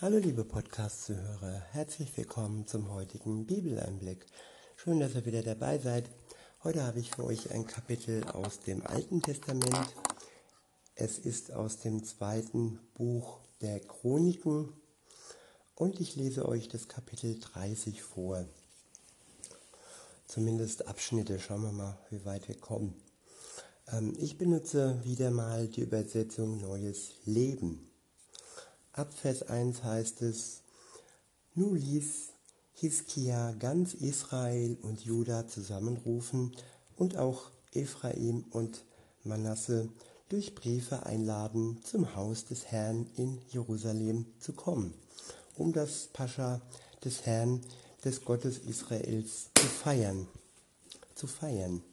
Hallo liebe Podcast-Zuhörer, herzlich willkommen zum heutigen Bibeleinblick. Schön, dass ihr wieder dabei seid. Heute habe ich für euch ein Kapitel aus dem Alten Testament. Es ist aus dem zweiten Buch der Chroniken und ich lese euch das Kapitel 30 vor. Zumindest Abschnitte, schauen wir mal, wie weit wir kommen. Ähm, ich benutze wieder mal die Übersetzung Neues Leben. Ab Vers 1 heißt es, nun ließ Hiskia ganz Israel und Juda zusammenrufen und auch Ephraim und Manasse durch Briefe einladen, zum Haus des Herrn in Jerusalem zu kommen, um das Pascha des Herrn, des Gottes Israels, zu feiern. Zu feiern.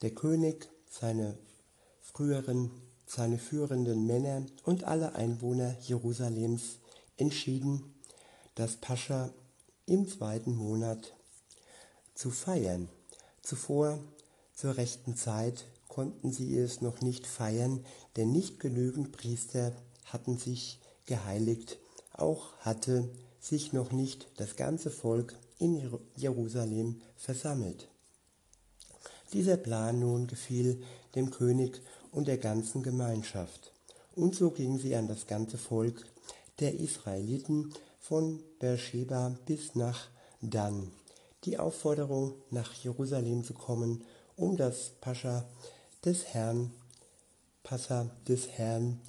Der König, seine früheren seine führenden Männer und alle Einwohner Jerusalems entschieden, das Pascha im zweiten Monat zu feiern. Zuvor, zur rechten Zeit, konnten sie es noch nicht feiern, denn nicht genügend Priester hatten sich geheiligt, auch hatte sich noch nicht das ganze Volk in Jerusalem versammelt. Dieser Plan nun gefiel dem König und der ganzen Gemeinschaft. Und so ging sie an das ganze Volk der Israeliten von Beersheba bis nach Dan. Die Aufforderung, nach Jerusalem zu kommen, um das Pascha des Herrn, Passa des Herrn,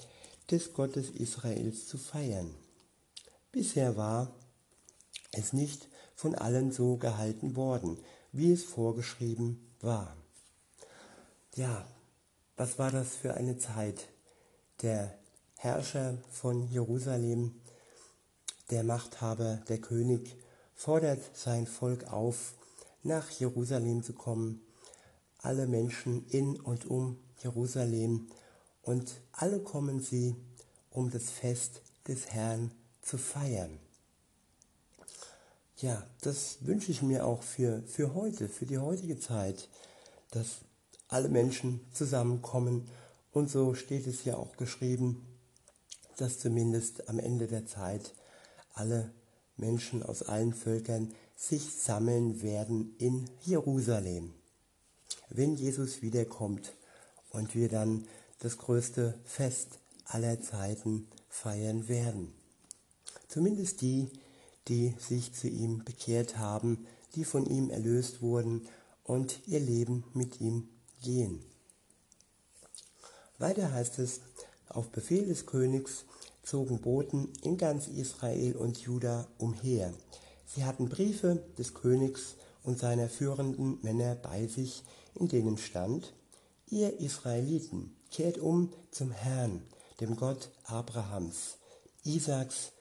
des Gottes Israels zu feiern. Bisher war es nicht von allen so gehalten worden, wie es vorgeschrieben war. Ja, was war das für eine Zeit? Der Herrscher von Jerusalem, der Machthaber, der König, fordert sein Volk auf, nach Jerusalem zu kommen. Alle Menschen in und um Jerusalem und alle kommen sie, um das Fest des Herrn zu feiern. Ja, das wünsche ich mir auch für, für heute, für die heutige Zeit, dass alle Menschen zusammenkommen. Und so steht es ja auch geschrieben, dass zumindest am Ende der Zeit alle Menschen aus allen Völkern sich sammeln werden in Jerusalem. Wenn Jesus wiederkommt und wir dann das größte Fest aller Zeiten feiern werden. Zumindest die, die sich zu ihm bekehrt haben, die von ihm erlöst wurden und ihr Leben mit ihm gehen. Weiter heißt es, auf Befehl des Königs zogen Boten in ganz Israel und Juda umher. Sie hatten Briefe des Königs und seiner führenden Männer bei sich, in denen stand, ihr Israeliten, kehrt um zum Herrn, dem Gott Abrahams, Isaaks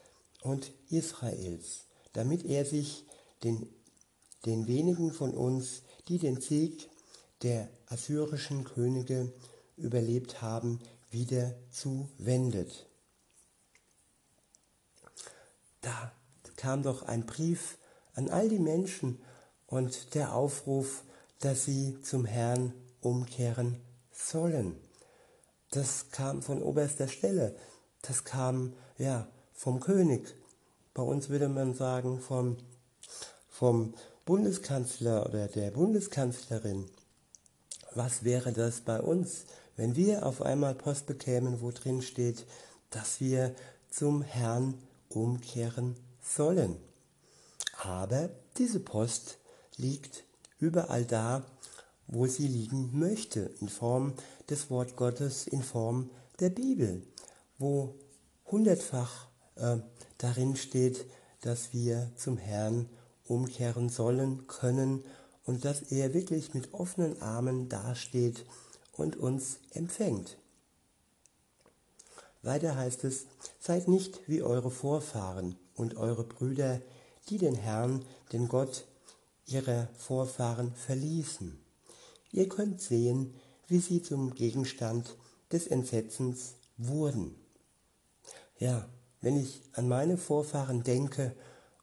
und Israels, damit er sich den, den wenigen von uns, die den Sieg der assyrischen Könige überlebt haben, wieder zuwendet. Da kam doch ein Brief an all die Menschen und der Aufruf, dass sie zum Herrn umkehren sollen. Das kam von oberster Stelle. Das kam ja vom König. Bei uns würde man sagen vom, vom Bundeskanzler oder der Bundeskanzlerin was wäre das bei uns, wenn wir auf einmal Post bekämen, wo drin steht, dass wir zum Herrn umkehren sollen. Aber diese Post liegt überall da, wo sie liegen möchte, in Form des Wort Gottes, in Form der Bibel, wo hundertfach äh, darin steht, dass wir zum Herrn umkehren sollen, können und dass er wirklich mit offenen Armen dasteht und uns empfängt. Weiter heißt es, seid nicht wie eure Vorfahren und eure Brüder, die den Herrn, den Gott ihrer Vorfahren verließen. Ihr könnt sehen, wie sie zum Gegenstand des Entsetzens wurden. Ja, wenn ich an meine Vorfahren denke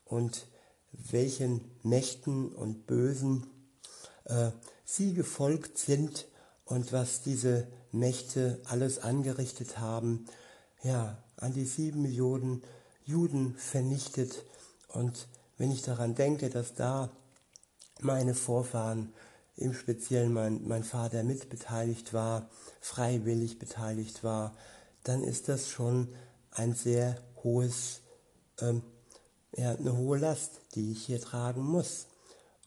und welchen Mächten und Bösen äh, sie gefolgt sind und was diese Mächte alles angerichtet haben, ja, an die sieben Millionen Juden vernichtet. Und wenn ich daran denke, dass da meine Vorfahren, im Speziellen mein, mein Vater mitbeteiligt war, freiwillig beteiligt war, dann ist das schon ein sehr hohes, ähm, ja, eine hohe Last, die ich hier tragen muss.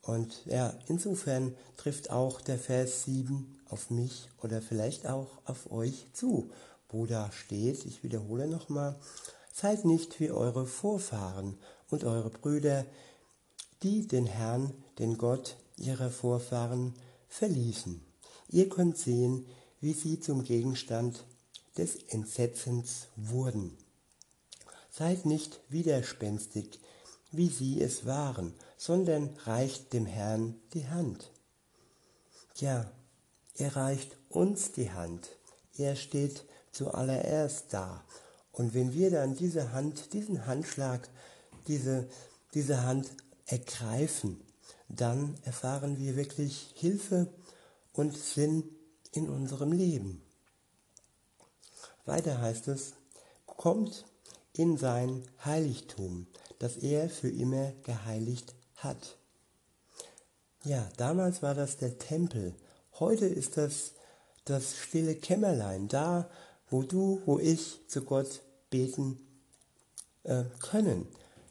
Und ja, insofern trifft auch der Vers 7 auf mich oder vielleicht auch auf euch zu, wo da steht, ich wiederhole nochmal, seid nicht wie eure Vorfahren und eure Brüder, die den Herrn, den Gott ihrer Vorfahren verließen. Ihr könnt sehen, wie sie zum Gegenstand des Entsetzens wurden. Seid nicht widerspenstig, wie sie es waren, sondern reicht dem Herrn die Hand. Ja, er reicht uns die Hand. Er steht zuallererst da. Und wenn wir dann diese Hand, diesen Handschlag, diese, diese Hand ergreifen, dann erfahren wir wirklich Hilfe und Sinn in unserem Leben. Weiter heißt es, kommt in sein Heiligtum, das er für immer geheiligt hat. Ja, damals war das der Tempel, heute ist das das stille Kämmerlein, da, wo du, wo ich zu Gott beten äh, können.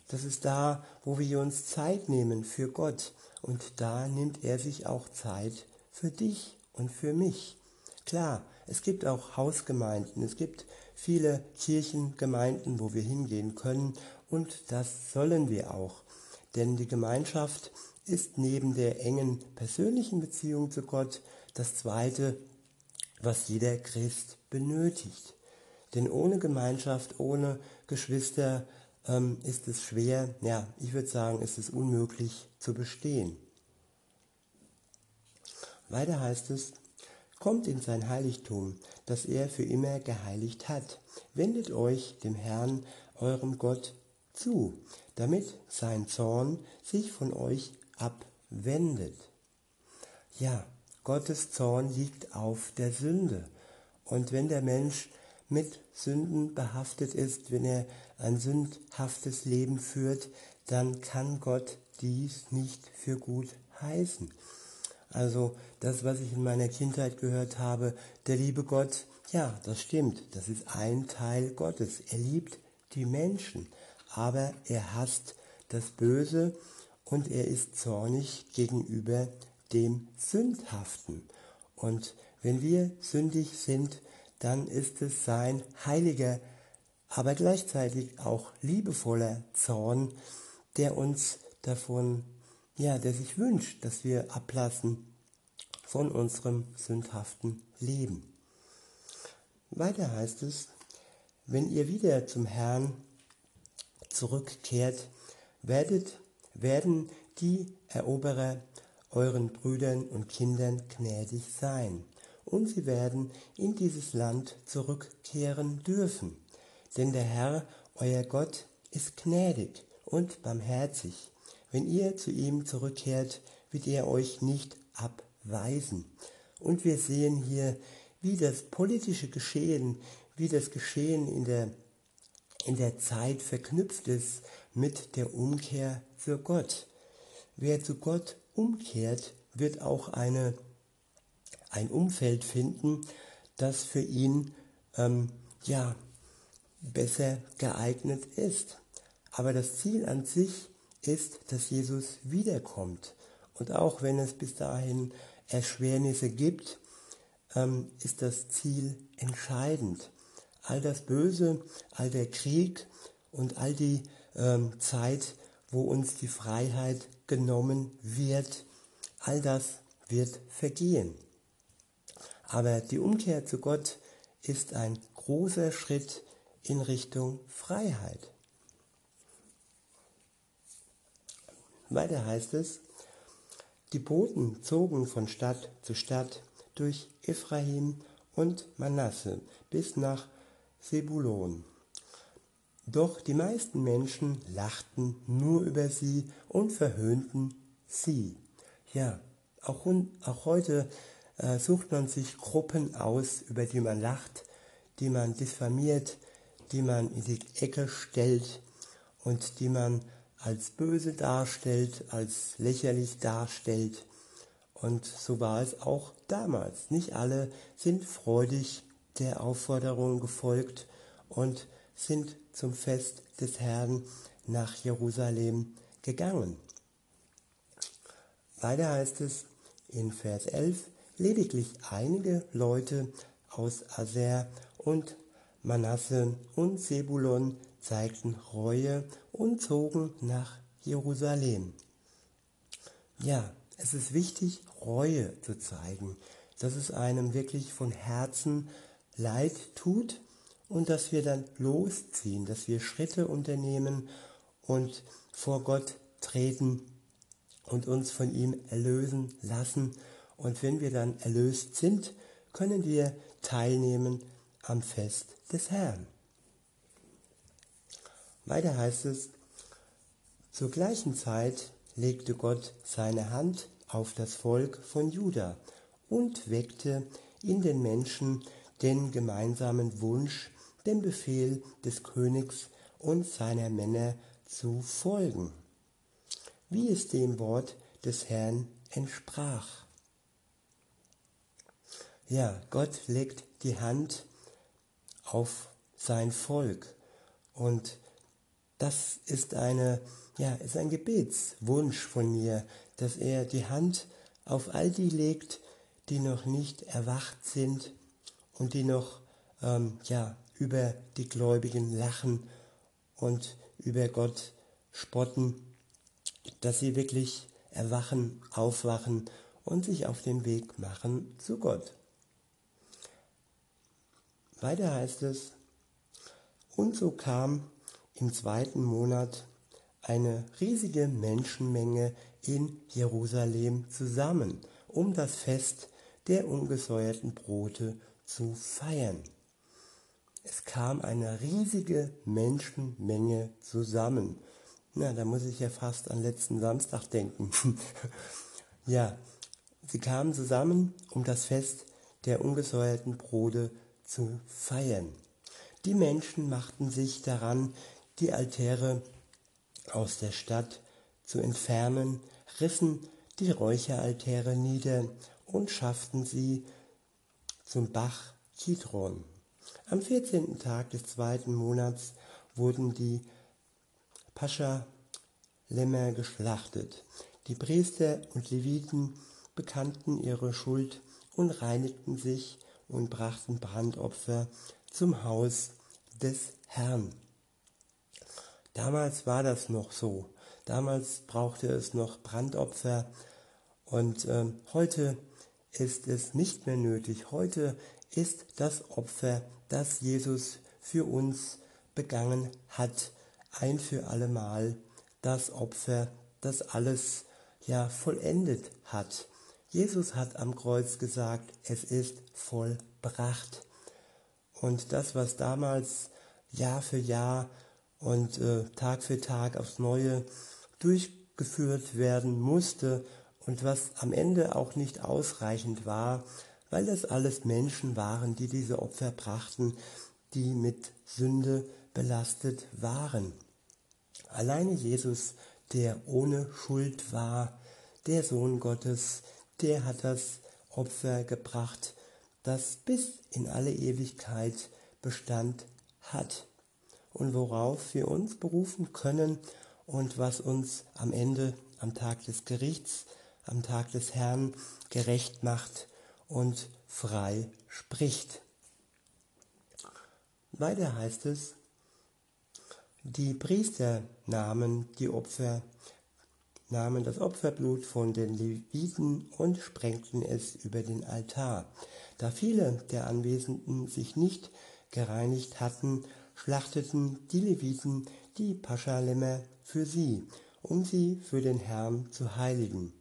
Das ist da, wo wir uns Zeit nehmen für Gott. Und da nimmt er sich auch Zeit für dich und für mich. Klar, es gibt auch Hausgemeinden, es gibt viele Kirchengemeinden, wo wir hingehen können und das sollen wir auch. Denn die Gemeinschaft ist neben der engen persönlichen Beziehung zu Gott das Zweite, was jeder Christ benötigt. Denn ohne Gemeinschaft, ohne Geschwister ähm, ist es schwer, ja, ich würde sagen, ist es unmöglich zu bestehen. Weiter heißt es, kommt in sein Heiligtum, das er für immer geheiligt hat. Wendet euch dem Herrn, eurem Gott, zu, damit sein Zorn sich von euch abwendet. Ja, Gottes Zorn liegt auf der Sünde. Und wenn der Mensch mit Sünden behaftet ist, wenn er ein sündhaftes Leben führt, dann kann Gott dies nicht für gut heißen. Also das, was ich in meiner Kindheit gehört habe, der liebe Gott, ja, das stimmt, das ist ein Teil Gottes. Er liebt die Menschen, aber er hasst das Böse und er ist zornig gegenüber dem Sündhaften. Und wenn wir sündig sind, dann ist es sein heiliger, aber gleichzeitig auch liebevoller Zorn, der uns davon, ja, der sich wünscht, dass wir ablassen von unserem sündhaften Leben. Weiter heißt es, wenn ihr wieder zum Herrn zurückkehrt, werdet, werden die Eroberer euren Brüdern und Kindern gnädig sein und sie werden in dieses Land zurückkehren dürfen. Denn der Herr, euer Gott, ist gnädig und barmherzig. Wenn ihr zu ihm zurückkehrt, wird er euch nicht abweisen. Und wir sehen hier, wie das politische Geschehen, wie das Geschehen in der, in der Zeit verknüpft ist mit der Umkehr für Gott. Wer zu Gott umkehrt, wird auch eine ein Umfeld finden, das für ihn ähm, ja besser geeignet ist. Aber das Ziel an sich ist, dass Jesus wiederkommt. Und auch wenn es bis dahin Erschwernisse gibt, ähm, ist das Ziel entscheidend. All das Böse, all der Krieg und all die ähm, Zeit, wo uns die Freiheit genommen wird, all das wird vergehen. Aber die Umkehr zu Gott ist ein großer Schritt in Richtung Freiheit. Weiter heißt es, die Boten zogen von Stadt zu Stadt durch Ephraim und Manasse bis nach Sebulon. Doch die meisten Menschen lachten nur über sie und verhöhnten sie. Ja, auch, auch heute äh, sucht man sich Gruppen aus, über die man lacht, die man diffamiert, die man in die Ecke stellt und die man als böse darstellt, als lächerlich darstellt. Und so war es auch damals. Nicht alle sind freudig der Aufforderung gefolgt und sind zum Fest des Herrn nach Jerusalem gegangen. Weiter heißt es in Vers 11, lediglich einige Leute aus Aser und Manasse und Sebulon zeigten Reue und zogen nach Jerusalem. Ja, es ist wichtig, Reue zu zeigen, dass es einem wirklich von Herzen leid tut und dass wir dann losziehen, dass wir Schritte unternehmen und vor Gott treten und uns von ihm erlösen lassen. Und wenn wir dann erlöst sind, können wir teilnehmen am Fest des Herrn. Weiter heißt es, zur gleichen Zeit legte Gott seine Hand auf das Volk von Juda und weckte in den Menschen den gemeinsamen Wunsch, dem Befehl des Königs und seiner Männer zu folgen, wie es dem Wort des Herrn entsprach. Ja, Gott legt die Hand auf sein Volk und das ist eine ja, ist ein Gebetswunsch von mir, dass er die Hand auf all die legt, die noch nicht erwacht sind und die noch ähm, ja, über die Gläubigen lachen und über Gott spotten, dass sie wirklich erwachen, aufwachen und sich auf den Weg machen zu Gott. Weiter heißt es, und so kam im zweiten Monat eine riesige Menschenmenge in Jerusalem zusammen, um das Fest der ungesäuerten Brote zu feiern. Es kam eine riesige Menschenmenge zusammen. Na, da muss ich ja fast an letzten Samstag denken. ja, sie kamen zusammen, um das Fest der ungesäuerten Brote zu feiern. Die Menschen machten sich daran, die Altäre aus der Stadt zu entfernen, rissen die Räucheraltäre nieder und schafften sie zum Bach Kidron. Am 14. Tag des zweiten Monats wurden die Pascha-Lämmer geschlachtet. Die Priester und Leviten bekannten ihre Schuld und reinigten sich und brachten Brandopfer zum Haus des Herrn. Damals war das noch so. Damals brauchte es noch Brandopfer und äh, heute ist es nicht mehr nötig. Heute ist das Opfer, das Jesus für uns begangen hat, ein für allemal das Opfer, das alles ja vollendet hat. Jesus hat am Kreuz gesagt, es ist vollbracht. Und das, was damals Jahr für Jahr und äh, Tag für Tag aufs Neue durchgeführt werden musste und was am Ende auch nicht ausreichend war, weil das alles Menschen waren, die diese Opfer brachten, die mit Sünde belastet waren. Alleine Jesus, der ohne Schuld war, der Sohn Gottes, der hat das Opfer gebracht, das bis in alle Ewigkeit Bestand hat und worauf wir uns berufen können und was uns am Ende, am Tag des Gerichts, am Tag des Herrn gerecht macht und frei spricht. Weiter heißt es, die Priester nahmen die Opfer, nahmen das Opferblut von den Leviten und sprengten es über den Altar. Da viele der Anwesenden sich nicht gereinigt hatten, schlachteten die Leviten die Paschalämmer für sie, um sie für den Herrn zu heiligen.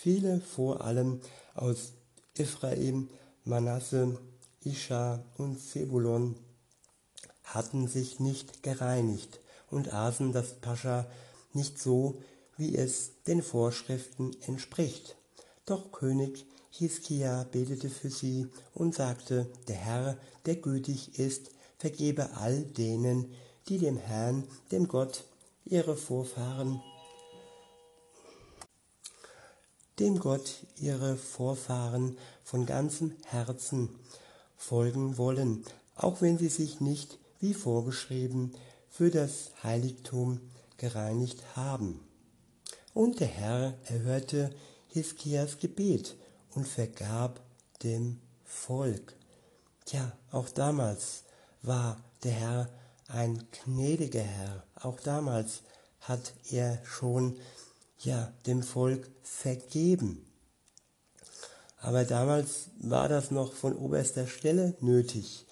Viele vor allem aus Ephraim, Manasse, Ischa und Zebulon hatten sich nicht gereinigt und aßen das Pascha nicht so, wie es den Vorschriften entspricht. Doch König Hiskia betete für sie und sagte, der Herr, der gütig ist, vergebe all denen, die dem Herrn, dem Gott ihre Vorfahren, dem Gott ihre Vorfahren von ganzem Herzen folgen wollen, auch wenn sie sich nicht wie vorgeschrieben für das Heiligtum gereinigt haben. Und der Herr erhörte Hiskias Gebet und vergab dem Volk. Tja, auch damals war der Herr ein gnädiger Herr. Auch damals hat er schon ja dem Volk vergeben. Aber damals war das noch von oberster Stelle nötig.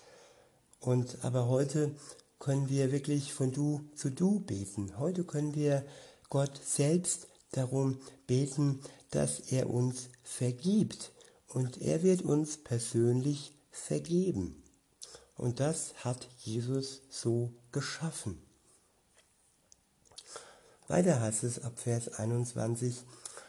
Und aber heute können wir wirklich von du zu du beten. Heute können wir Gott selbst darum beten, dass er uns vergibt. Und er wird uns persönlich vergeben. Und das hat Jesus so geschaffen. Weiter heißt es ab Vers 21,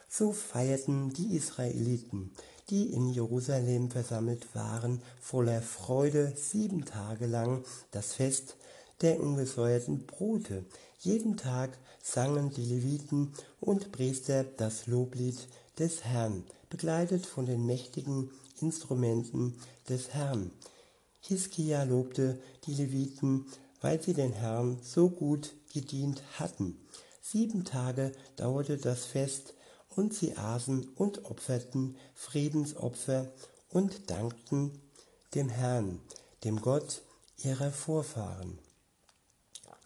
so feierten die Israeliten, die in Jerusalem versammelt waren, voller Freude sieben Tage lang das Fest der ungesäuerten Brote. Jeden Tag sangen die Leviten und Priester das Loblied des Herrn, begleitet von den mächtigen Instrumenten des Herrn. Hiskia lobte die Leviten, weil sie den Herrn so gut gedient hatten. Sieben Tage dauerte das Fest, und sie aßen und opferten Friedensopfer und dankten dem Herrn, dem Gott ihrer Vorfahren.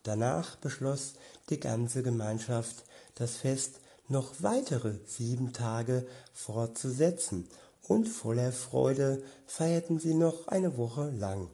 Danach beschloss die ganze Gemeinschaft, das Fest noch weitere sieben Tage fortzusetzen, und voller Freude feierten sie noch eine Woche lang.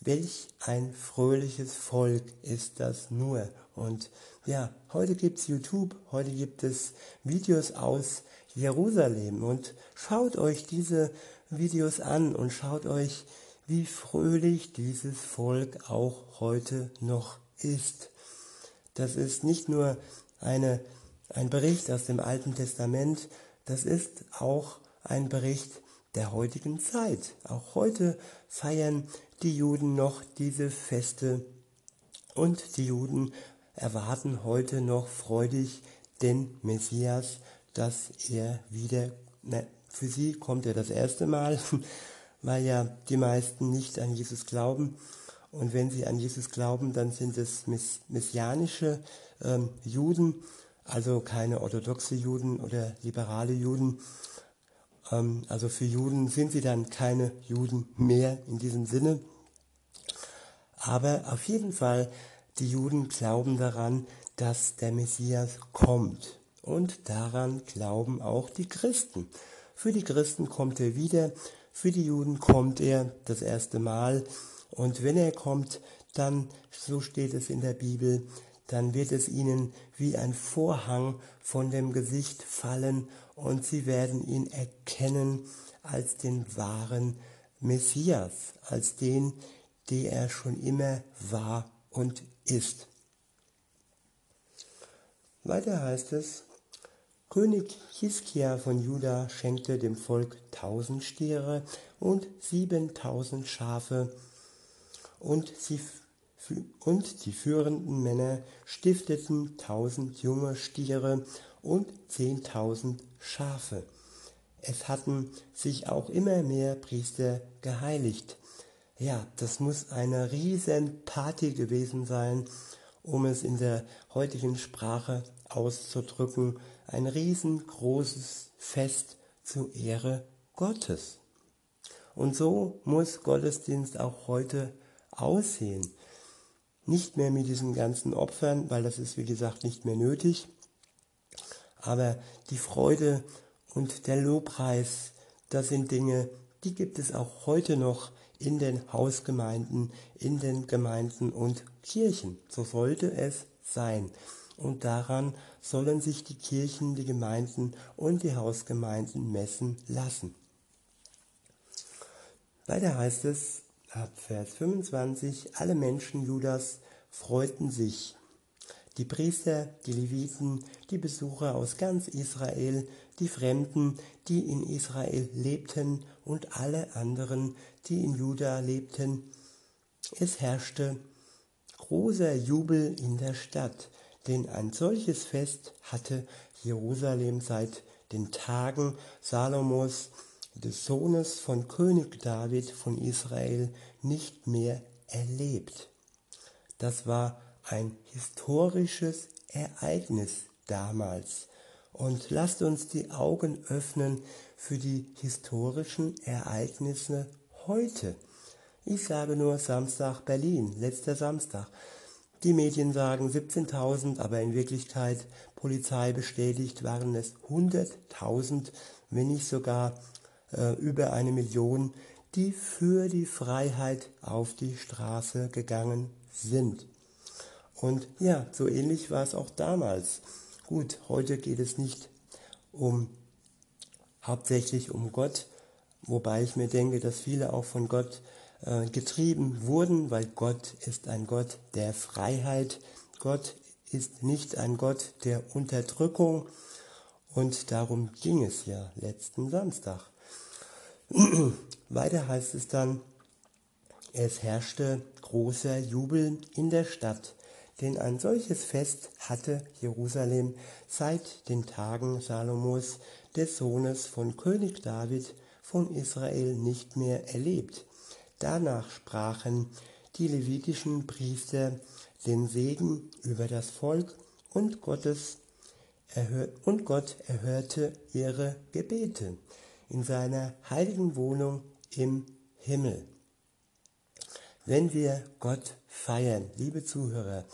Welch ein fröhliches Volk ist das nur. Und ja, heute gibt's YouTube, heute gibt es Videos aus Jerusalem und schaut euch diese Videos an und schaut euch, wie fröhlich dieses Volk auch heute noch ist. Das ist nicht nur eine, ein Bericht aus dem Alten Testament, das ist auch ein Bericht der heutigen Zeit. Auch heute feiern die Juden noch diese Feste und die Juden erwarten heute noch freudig den Messias, dass er wieder, na, für sie kommt er das erste Mal, weil ja die meisten nicht an Jesus glauben. Und wenn sie an Jesus glauben, dann sind es messianische ähm, Juden, also keine orthodoxe Juden oder liberale Juden. Ähm, also für Juden sind sie dann keine Juden mehr in diesem Sinne. Aber auf jeden Fall, die Juden glauben daran, dass der Messias kommt. Und daran glauben auch die Christen. Für die Christen kommt er wieder, für die Juden kommt er das erste Mal. Und wenn er kommt, dann, so steht es in der Bibel, dann wird es ihnen wie ein Vorhang von dem Gesicht fallen und sie werden ihn erkennen als den wahren Messias, als den, der er schon immer war und ist. Weiter heißt es, König Hiskia von Juda schenkte dem Volk tausend Stiere und siebentausend Schafe und sie und die führenden Männer stifteten tausend junge Stiere und zehntausend Schafe. Es hatten sich auch immer mehr Priester geheiligt. Ja, das muss eine riesen Party gewesen sein, um es in der heutigen Sprache auszudrücken. Ein riesengroßes Fest zur Ehre Gottes. Und so muss Gottesdienst auch heute aussehen. Nicht mehr mit diesen ganzen Opfern, weil das ist wie gesagt nicht mehr nötig. Aber die Freude und der Lobpreis, das sind Dinge, die gibt es auch heute noch in den Hausgemeinden, in den Gemeinden und Kirchen. So sollte es sein. Und daran sollen sich die Kirchen, die Gemeinden und die Hausgemeinden messen lassen. Weiter heißt es ab Vers 25, alle Menschen Judas freuten sich. Die Priester, die Leviten, die Besucher aus ganz Israel, die Fremden, die in Israel lebten und alle anderen, die in Juda lebten. Es herrschte großer Jubel in der Stadt, denn ein solches Fest hatte Jerusalem seit den Tagen Salomos, des Sohnes von König David von Israel, nicht mehr erlebt. Das war ein historisches Ereignis damals. Und lasst uns die Augen öffnen für die historischen Ereignisse heute. Ich sage nur Samstag Berlin, letzter Samstag. Die Medien sagen 17.000, aber in Wirklichkeit, Polizei bestätigt, waren es 100.000, wenn nicht sogar äh, über eine Million, die für die Freiheit auf die Straße gegangen sind. Und ja, so ähnlich war es auch damals. Gut, heute geht es nicht um hauptsächlich um Gott, wobei ich mir denke, dass viele auch von Gott äh, getrieben wurden, weil Gott ist ein Gott der Freiheit. Gott ist nicht ein Gott der Unterdrückung. Und darum ging es ja letzten Samstag. Weiter heißt es dann, es herrschte großer Jubel in der Stadt, denn ein solches Fest hatte Jerusalem seit den Tagen Salomos, des Sohnes von König David von Israel, nicht mehr erlebt. Danach sprachen die levitischen Priester den Segen über das Volk und, Gottes und Gott erhörte ihre Gebete in seiner heiligen Wohnung im Himmel. Wenn wir Gott feiern, liebe Zuhörer,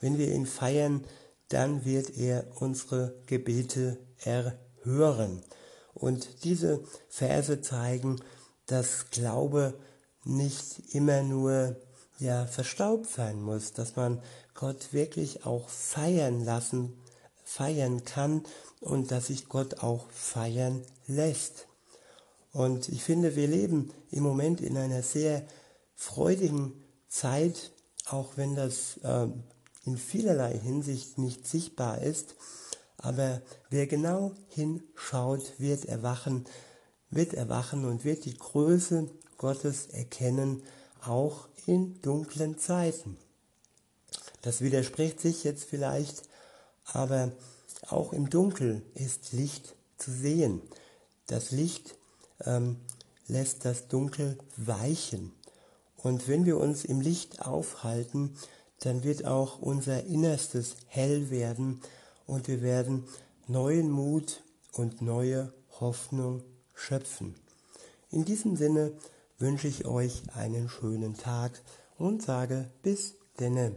wenn wir ihn feiern, dann wird er unsere Gebete erhören. Und diese Verse zeigen, dass Glaube nicht immer nur ja verstaubt sein muss, dass man Gott wirklich auch feiern lassen, feiern kann und dass sich Gott auch feiern lässt. Und ich finde, wir leben im Moment in einer sehr freudigen Zeit, auch wenn das äh, in vielerlei Hinsicht nicht sichtbar ist. Aber wer genau hinschaut, wird erwachen, wird erwachen und wird die Größe Gottes erkennen, auch in dunklen Zeiten. Das widerspricht sich jetzt vielleicht, aber auch im Dunkel ist Licht zu sehen. Das Licht ähm, lässt das Dunkel weichen. Und wenn wir uns im Licht aufhalten, dann wird auch unser Innerstes hell werden und wir werden neuen Mut und neue Hoffnung schöpfen. In diesem Sinne wünsche ich euch einen schönen Tag und sage bis denne.